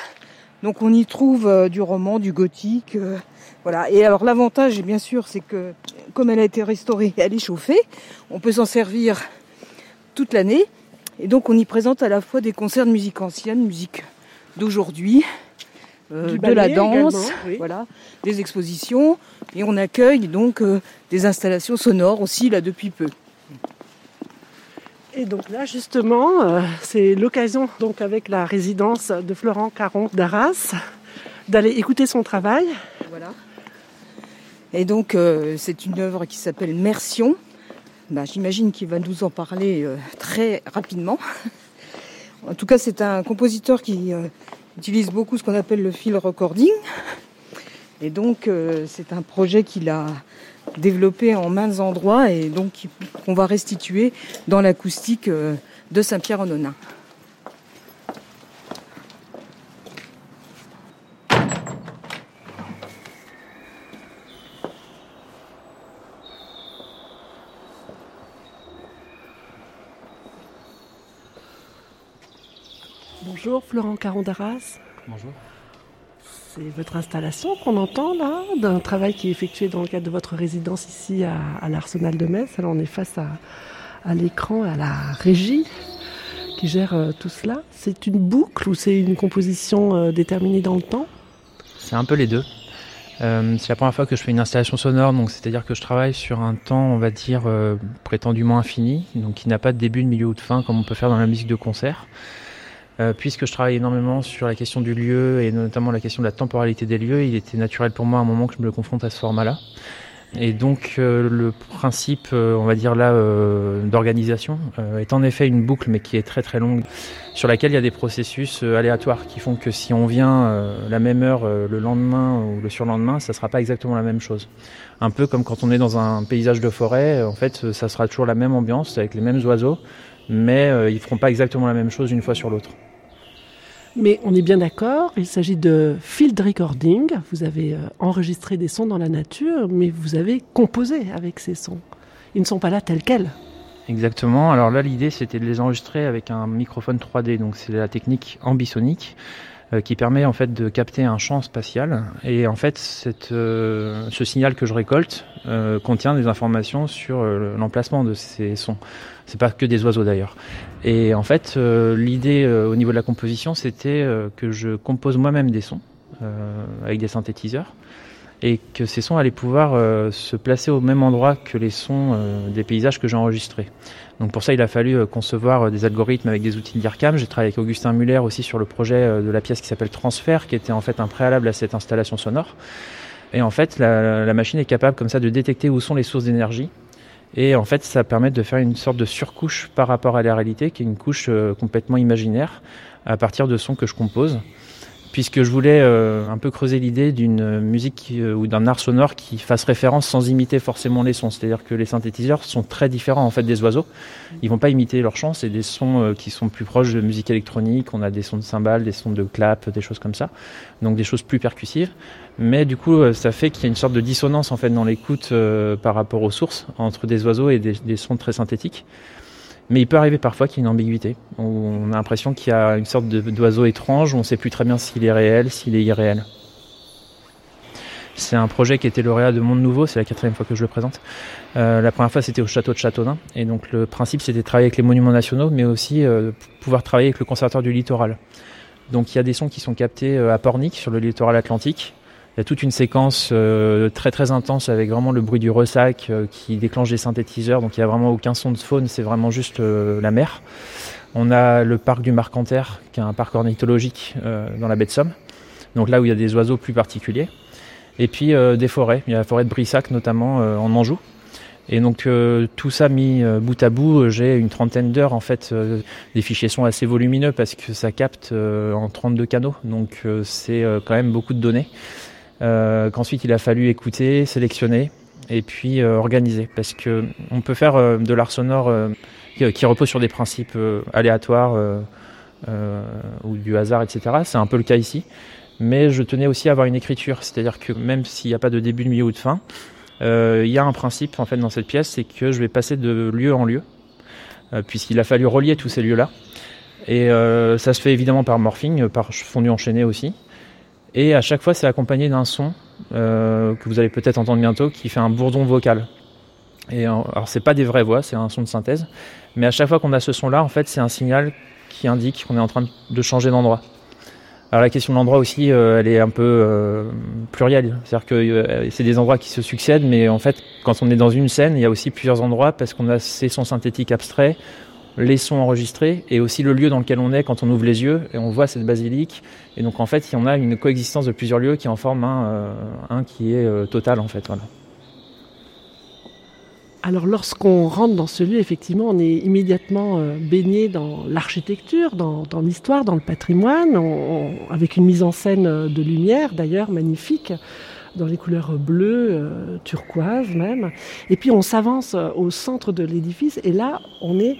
Donc on y trouve du roman, du gothique, voilà. Et alors l'avantage, bien sûr, c'est que comme elle a été restaurée, elle est chauffée. On peut s'en servir toute l'année. Et donc on y présente à la fois des concerts de musique ancienne, musique d'aujourd'hui, euh, de la danse, voilà, des expositions, et on accueille donc euh, des installations sonores aussi là depuis peu. Et donc là justement, euh, c'est l'occasion donc avec la résidence de Florent Caron d'Arras d'aller écouter son travail. Voilà. Et donc c'est une œuvre qui s'appelle Mersion, bah, j'imagine qu'il va nous en parler euh, très rapidement. en tout cas, c'est un compositeur qui euh, utilise beaucoup ce qu'on appelle le field recording. Et donc, euh, c'est un projet qu'il a développé en maints endroits et donc qu'on va restituer dans l'acoustique de Saint-Pierre-en-Onin. Bonjour Florent Caron d'Arras. Bonjour. C'est votre installation qu'on entend là, d'un travail qui est effectué dans le cadre de votre résidence ici à, l'Arsenal de Metz. Alors on est face à, l'écran, à la régie qui gère euh, tout cela. C'est une boucle ou c'est une composition euh, déterminée dans le temps? C'est un peu les deux. Euh, c'est la première fois que je fais une installation sonore, donc c'est-à-dire que je travaille sur un temps, on va dire, prétendument infini, donc qui n'a pas de début, de milieu ou de fin comme on peut faire dans la musique de concert. Euh, puisque je travaille énormément sur la question du lieu et notamment la question de la temporalité des lieux, il était naturel pour moi à un moment que je me le confronte à ce format-là. Et donc euh, le principe, euh, on va dire là, d'organisation est en effet une boucle, mais qui est très très longue, sur laquelle il y a des processus aléatoires qui font que si on vient la même heure le lendemain ou le surlendemain, ça sera pas exactement la même chose. Un peu comme quand on est dans un paysage de forêt, en fait, ça sera toujours la même ambiance avec les mêmes oiseaux, mais ils feront pas exactement la même chose une fois sur l'autre. Mais on est bien d'accord, il s'agit de field recording. Vous avez euh, enregistré des sons dans la nature, mais vous avez composé avec ces sons. Ils ne sont pas là tels quels. Exactement. Alors là, l'idée, c'était de les enregistrer avec un microphone 3D. Donc c'est la technique ambisonique qui permet en fait de capter un champ spatial. Et en fait, euh, ce signal que je récolte contient des informations sur l'emplacement de ces sons. C'est pas que des oiseaux d'ailleurs. Et en fait, euh, l'idée euh, au niveau de la composition, c'était euh, que je compose moi-même des sons avec des synthétiseurs et que ces sons allaient pouvoir se placer au même endroit que les sons des paysages que j'ai enregistrés. Donc pour ça, il a fallu concevoir des algorithmes avec des outils d'IRCAM. J'ai travaillé avec Augustin Muller aussi sur le projet de la pièce qui s'appelle Transfert, qui était en fait un préalable à cette installation sonore. Et en fait, la, machine est capable comme ça de détecter où sont les sources d'énergie et en fait, ça permet de faire une sorte de surcouche par rapport à la réalité, qui est une couche euh, complètement imaginaire, à partir de sons que je compose. Puisque je voulais euh, un peu creuser l'idée d'une musique euh, ou d'un art sonore qui fasse référence sans imiter forcément les sons. C'est-à-dire que les synthétiseurs sont très différents en fait des oiseaux. Ils vont pas imiter leur chant, c'est des sons qui sont plus proches de musique électronique. On a des sons de cymbales, des sons de clap, des choses comme ça. Donc des choses plus percussives. Mais du coup, euh, ça fait qu'il y a une sorte de dissonance en fait dans l'écoute euh, par rapport aux sources entre des oiseaux et des, sons très synthétiques. Mais il peut arriver parfois qu'il y ait une ambiguïté. on a l'impression qu'il y a une sorte d'oiseau étrange, où on ne sait plus très bien s'il est réel, s'il est irréel. C'est un projet qui était lauréat de Monde Nouveau, c'est la quatrième fois que je le présente. Euh, la première fois c'était au château de Châteaudun, et donc le principe c'était de travailler avec les monuments nationaux, mais aussi pouvoir travailler avec le conservateur du littoral. Donc il y a des sons qui sont captés à Pornic, sur le littoral atlantique, il y a toute une séquence euh, très très intense avec vraiment le bruit du ressac euh, qui déclenche des synthétiseurs. Donc il n'y a vraiment aucun son de faune, c'est vraiment juste euh, la mer. On a le parc du Marcanterre, qui est un parc ornithologique dans la baie de Somme. Donc là où il y a des oiseaux plus particuliers. Et puis des forêts. Il y a la forêt de Brissac notamment en Anjou. Et donc tout ça mis bout à bout, j'ai une trentaine d'heures en fait. des fichiers sont assez volumineux parce que ça capte en 32 canaux, donc c'est quand même beaucoup de données euh, qu'ensuite il a fallu écouter, sélectionner et puis euh, organiser. Parce que on peut faire euh, de l'art sonore qui, repose sur des principes aléatoires, ou du hasard, etc. C'est un peu le cas ici. Mais je tenais aussi à avoir une écriture, c'est-à-dire que même s'il n'y a pas de début, de milieu ou de fin, il y a un principe en fait dans cette pièce, c'est que je vais passer de lieu en lieu, puisqu'il a fallu relier tous ces lieux-là. Et ça se fait évidemment par morphing, par fondu enchaîné aussi. Et à chaque fois, c'est accompagné d'un son euh, que vous allez peut-être entendre bientôt, qui fait un bourdon vocal. Et alors, c'est pas des vraies voix, c'est un son de synthèse. Mais à chaque fois qu'on a ce son-là, en fait, c'est un signal qui indique qu'on est en train de changer d'endroit. Alors la question de l'endroit aussi, euh, elle est un peu euh, plurielle. C'est-à-dire que c'est des endroits qui se succèdent, mais en fait, quand on est dans une scène, il y a aussi plusieurs endroits parce qu'on a ces sons synthétiques abstraits, les sons enregistrés et aussi le lieu dans lequel on est quand on ouvre les yeux et on voit cette basilique. Et donc en fait, il y en a une coexistence de plusieurs lieux qui en forment un, euh, qui est euh, total en fait. Voilà. Alors lorsqu'on rentre dans ce lieu, effectivement, on est immédiatement euh, baigné dans l'architecture, dans, dans l'histoire, dans le patrimoine, avec une mise en scène de lumière d'ailleurs magnifique dans les couleurs bleues, turquoise même. Et puis on s'avance au centre de l'édifice et là on est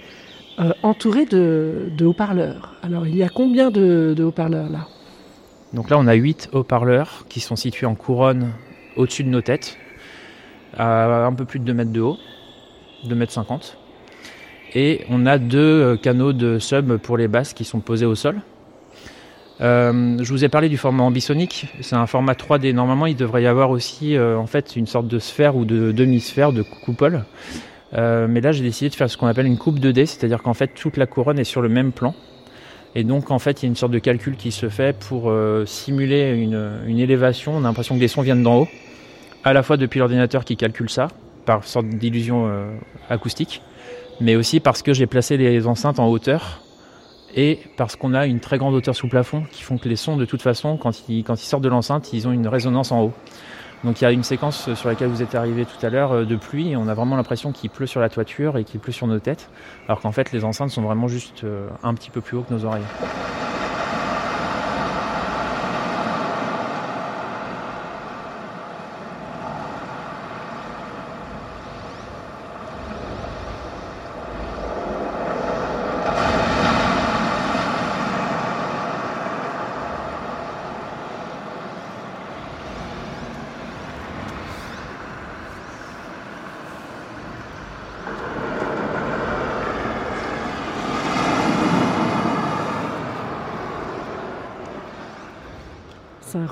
euh, entouré de, haut-parleurs. Alors, il y a combien de, haut-parleurs là? Donc là, on a 8 haut-parleurs qui sont situés en couronne au-dessus de nos têtes, à un peu plus de 2 mètres de haut, 2 mètres 50. Et on a deux euh, canaux de sub pour les basses qui sont posés au sol. Euh, je vous ai parlé du format ambisonique, c'est un format 3D. Normalement, il devrait y avoir aussi en fait une sorte de sphère ou de demi-sphère de coupole euh, mais là, j'ai décidé de faire ce qu'on appelle une coupe 2D, c'est-à-dire qu'en fait, toute la couronne est sur le même plan. Et donc, en fait, il y a une sorte de calcul qui se fait pour euh, simuler une, élévation. On a l'impression que des sons viennent d'en haut, à la fois depuis l'ordinateur qui calcule ça, par sorte d'illusion euh, acoustique, mais aussi parce que j'ai placé les enceintes en hauteur et parce qu'on a une très grande hauteur sous plafond qui font que les sons, de toute façon, quand ils sortent de l'enceinte, ils ont une résonance en haut. Donc il y a une séquence sur laquelle vous êtes arrivé tout à l'heure euh, de pluie et on a vraiment l'impression qu'il pleut sur la toiture et qu'il pleut sur nos têtes, alors qu'en fait les enceintes sont vraiment juste euh, un petit peu plus haut que nos oreilles.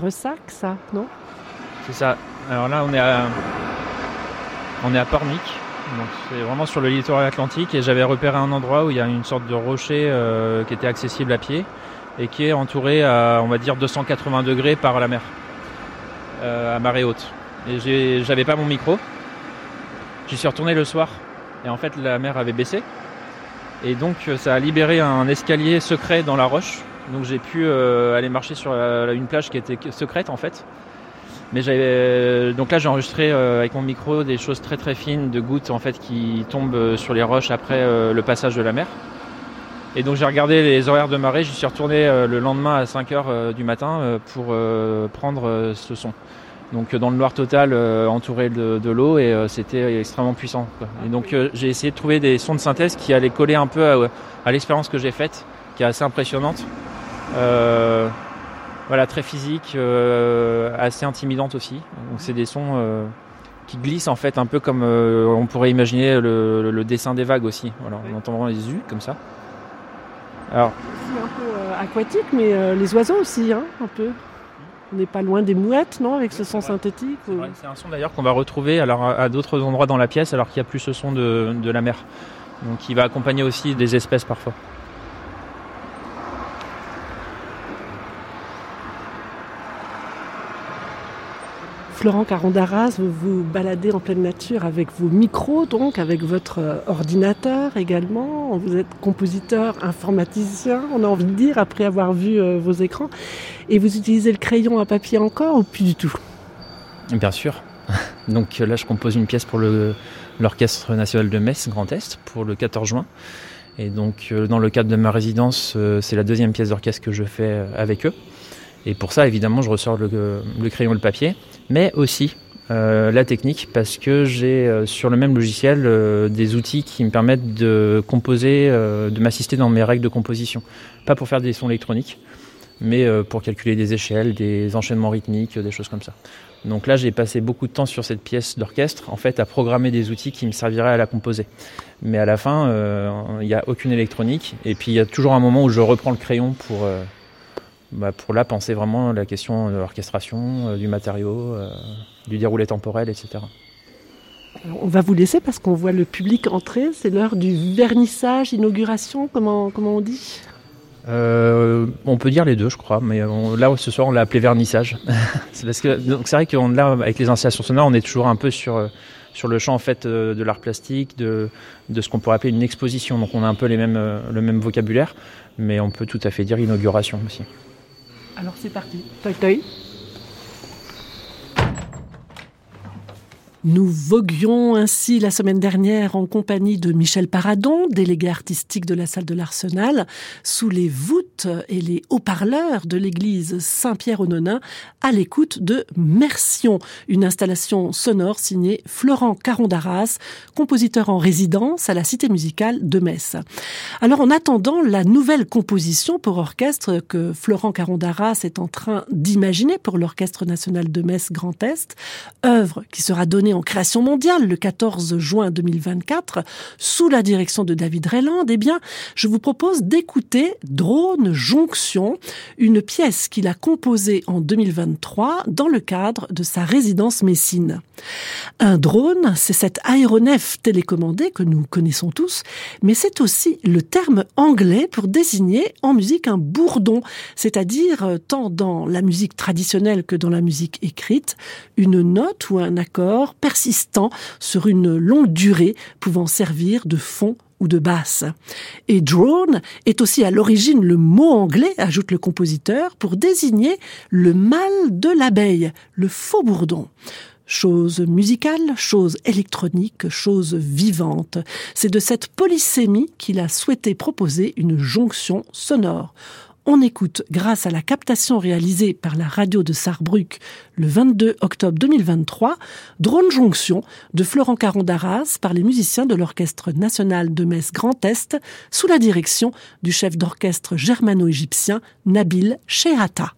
ressac, ça, non? C'est ça. Alors là, on est à, on est à Pornic. Donc c'est vraiment sur le littoral atlantique et j'avais repéré un endroit où il y a une sorte de rocher euh, qui était accessible à pied et qui est entouré à on va dire 280 degrés par la mer euh, à marée haute. Et j'avais pas mon micro. J'y suis retourné le soir et en fait la mer avait baissé et donc ça a libéré un escalier secret dans la roche donc j'ai pu euh, aller marcher sur une plage qui était secrète en fait. Mais j'avais donc là j'ai enregistré euh, avec mon micro des choses très très fines de gouttes en fait qui tombent euh, sur les roches après le passage de la mer. Et donc j'ai regardé les horaires de marée, j'y suis retourné le lendemain à 5h du matin pour prendre ce son. Donc dans le noir total, entouré de, l'eau, et c'était extrêmement puissant. Et donc j'ai essayé de trouver des sons de synthèse qui allaient coller un peu à l'expérience que j'ai faite, qui est assez impressionnante. Euh, voilà, très physique, euh, assez intimidante aussi. Donc c'est des sons euh, qui glissent en fait un peu comme on pourrait imaginer le, dessin des vagues aussi. Voilà, on entend vraiment les U comme ça. Alors, c'est un peu aquatique, mais les oiseaux aussi, hein, un peu. On n'est pas loin des mouettes, non, avec ce son synthétique. C'est un son d'ailleurs qu'on va retrouver alors à d'autres endroits dans la pièce, alors qu'il n'y a plus ce son de, de la mer. Donc il va accompagner aussi des espèces parfois. Florent Caron d'Arras, vous vous baladez en pleine nature avec vos micros, donc avec votre euh, ordinateur également. Vous êtes compositeur, informaticien, on a envie de dire, après avoir vu euh, vos écrans. Et vous utilisez le crayon à papier encore ou plus du tout? Bien sûr. Donc là, je compose une pièce pour l'Orchestre national de Metz, Grand Est, pour le 14 juin. Et donc, euh, dans le cadre de ma résidence, c'est la deuxième pièce d'orchestre que je fais avec eux. Et pour ça, évidemment, je ressors le, crayon et le papier, mais aussi la technique parce que j'ai sur le même logiciel des outils qui me permettent de composer, de m'assister dans mes règles de composition. Pas pour faire des sons électroniques, mais pour calculer des échelles, des enchaînements rythmiques, des choses comme ça. Donc là, j'ai passé beaucoup de temps sur cette pièce d'orchestre, en fait, à programmer des outils qui me serviraient à la composer. Mais à la fin, euh, il n'y a aucune électronique. Et puis, il y a toujours un moment où je reprends le crayon pour, euh, bah, pour là penser vraiment la question de l'orchestration, euh, du matériau, du déroulé temporel, etc. on va vous laisser parce qu'on voit le public entrer. C'est l'heure du vernissage, inauguration, comment, comment on dit? Euh, on peut dire les deux, je crois, mais là ce soir on l'a appelé vernissage. c'est parce que donc c'est vrai que là avec les installations sonores, on est toujours un peu sur euh, sur le champ en fait euh, de l'art plastique, de de ce qu'on pourrait appeler une exposition. Donc on a un peu les mêmes le même vocabulaire, mais on peut tout à fait dire inauguration aussi. Alors c'est parti. Toi, toi. Nous voguions ainsi la semaine dernière en compagnie de Michel Paradon, délégué artistique de la salle de l'Arsenal, sous les voûtes et les haut-parleurs de l'église Saint-Pierre-au-Nonain, à l'écoute de Mercion, une installation sonore signée Florent Carondaras, compositeur en résidence à la Cité musicale de Metz. Alors en attendant la nouvelle composition pour orchestre que Florent Carondaras est en train d'imaginer pour l'Orchestre national de Metz Grand Est, œuvre qui sera donnée en création mondiale le 14 juin 2024 sous la direction de David Rayland, eh bien, je vous propose d'écouter Drone Jonction, une pièce qu'il a composée en 2023 dans le cadre de sa résidence Messine. Un drone, c'est cet aéronef télécommandé que nous connaissons tous, mais c'est aussi le terme anglais pour désigner en musique un bourdon, c'est-à-dire euh, tant dans la musique traditionnelle que dans la musique écrite, une note ou un accord persistant sur une longue durée pouvant servir de fond ou de basse. Et drone est aussi à l'origine le mot anglais, ajoute le compositeur, pour désigner le mal de l'abeille, le faux bourdon. Chose musicale, chose électronique, chose vivante. C'est de cette polysémie qu'il a souhaité proposer une jonction sonore on écoute, grâce à la captation réalisée par la radio de Sarrebruck le 22 octobre 2023, Drone Jonction de Florent Caron d'Arras par les musiciens de l'Orchestre national de Metz Grand Est sous la direction du chef d'orchestre germano-égyptien Nabil Shehata.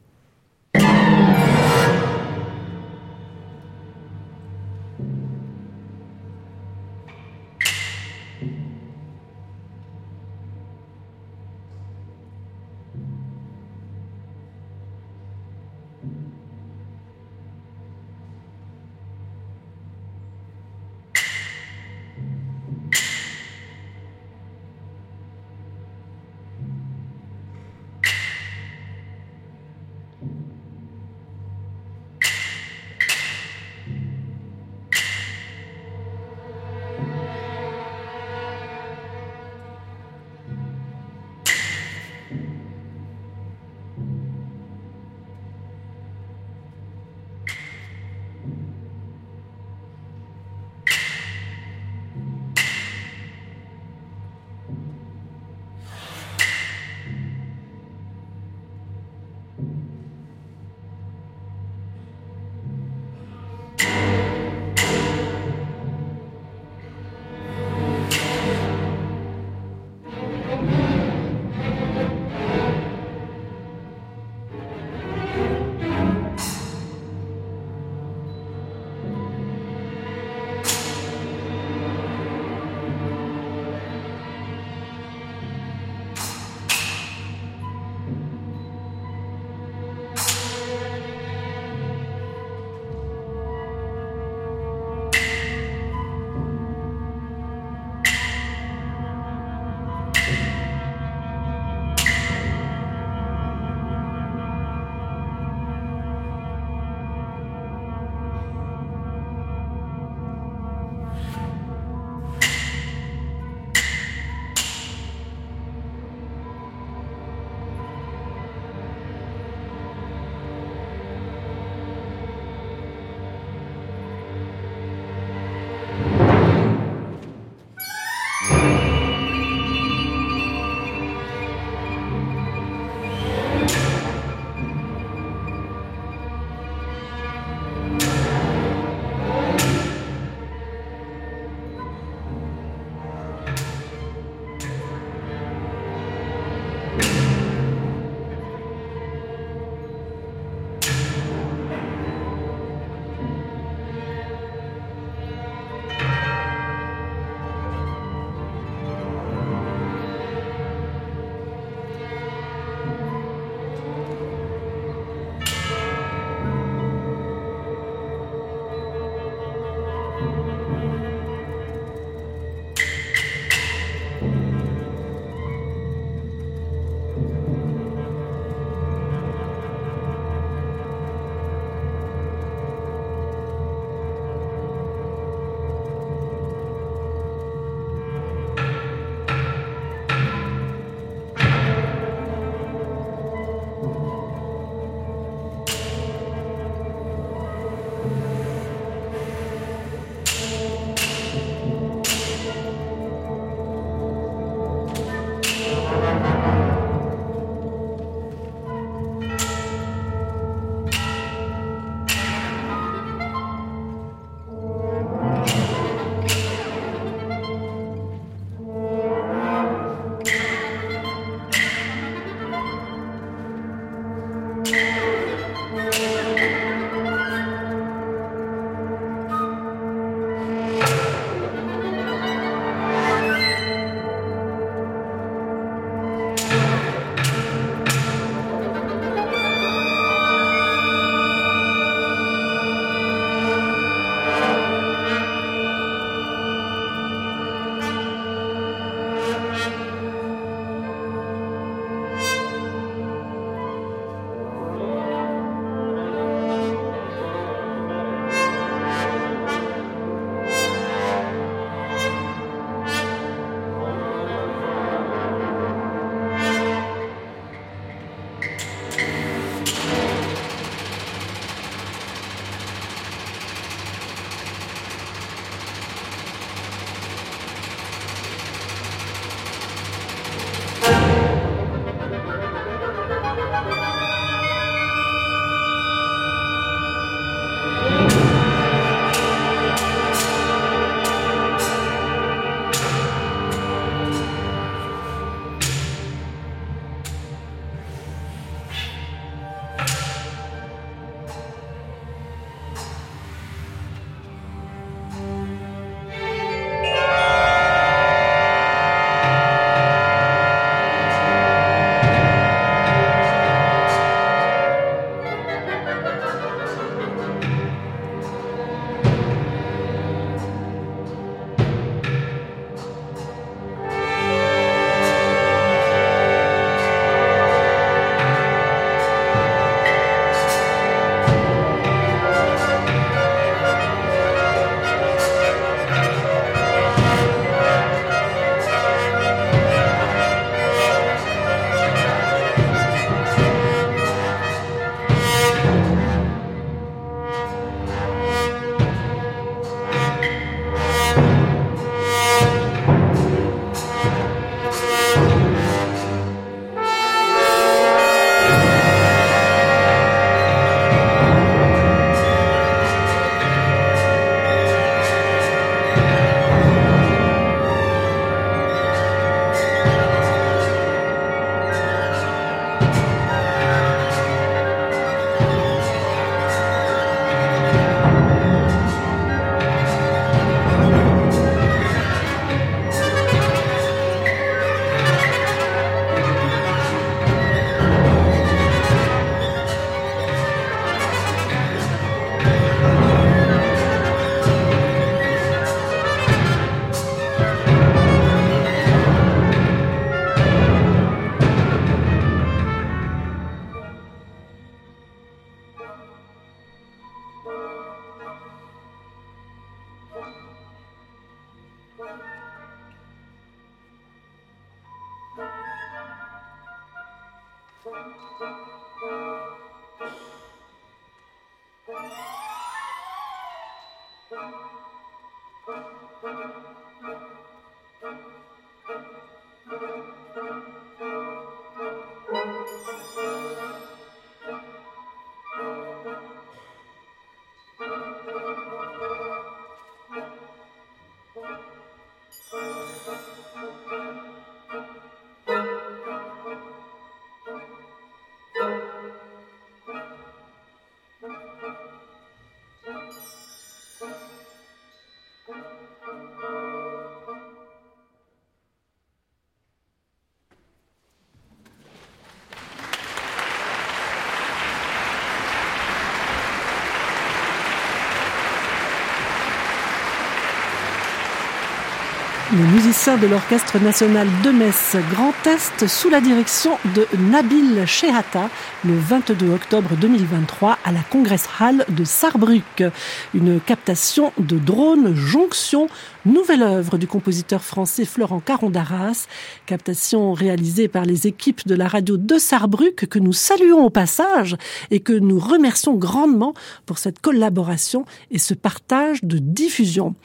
Les musiciens de l'Orchestre national de Metz Grand Est sous la direction de Nabil Shehata le 22 octobre 2023 à la Congress-Hall de Sarrebruck. Une captation de drone jonction Nouvelle œuvre du compositeur français Florent Caron d'Arras, captation réalisée par les équipes de la radio de Sarrebruck que nous saluons au passage et que nous remercions grandement pour cette collaboration et ce partage de diffusion.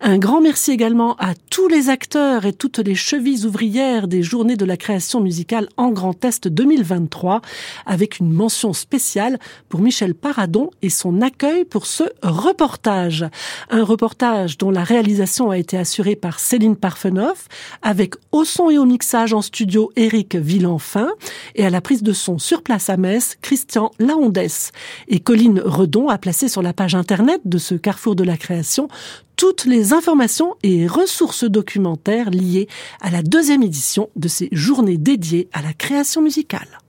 Un grand merci également à tous les acteurs et toutes les chevilles ouvrières des journées de la création musicale en Grand Est 2023 avec une mention spéciale pour Michel Paradon et son accueil pour ce reportage. Un reportage dont la réalisation a été assurée par Céline Parfenoff, avec au son et au mixage en studio Éric Villenfin, et à la prise de son sur place à Metz, Christian Laondès. Et Colline Redon a placé sur la page internet de ce carrefour de la création toutes les informations et ressources documentaires liées à la deuxième édition de ces journées dédiées à la création musicale.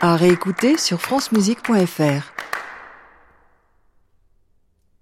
À réécouter sur francemusique.fr.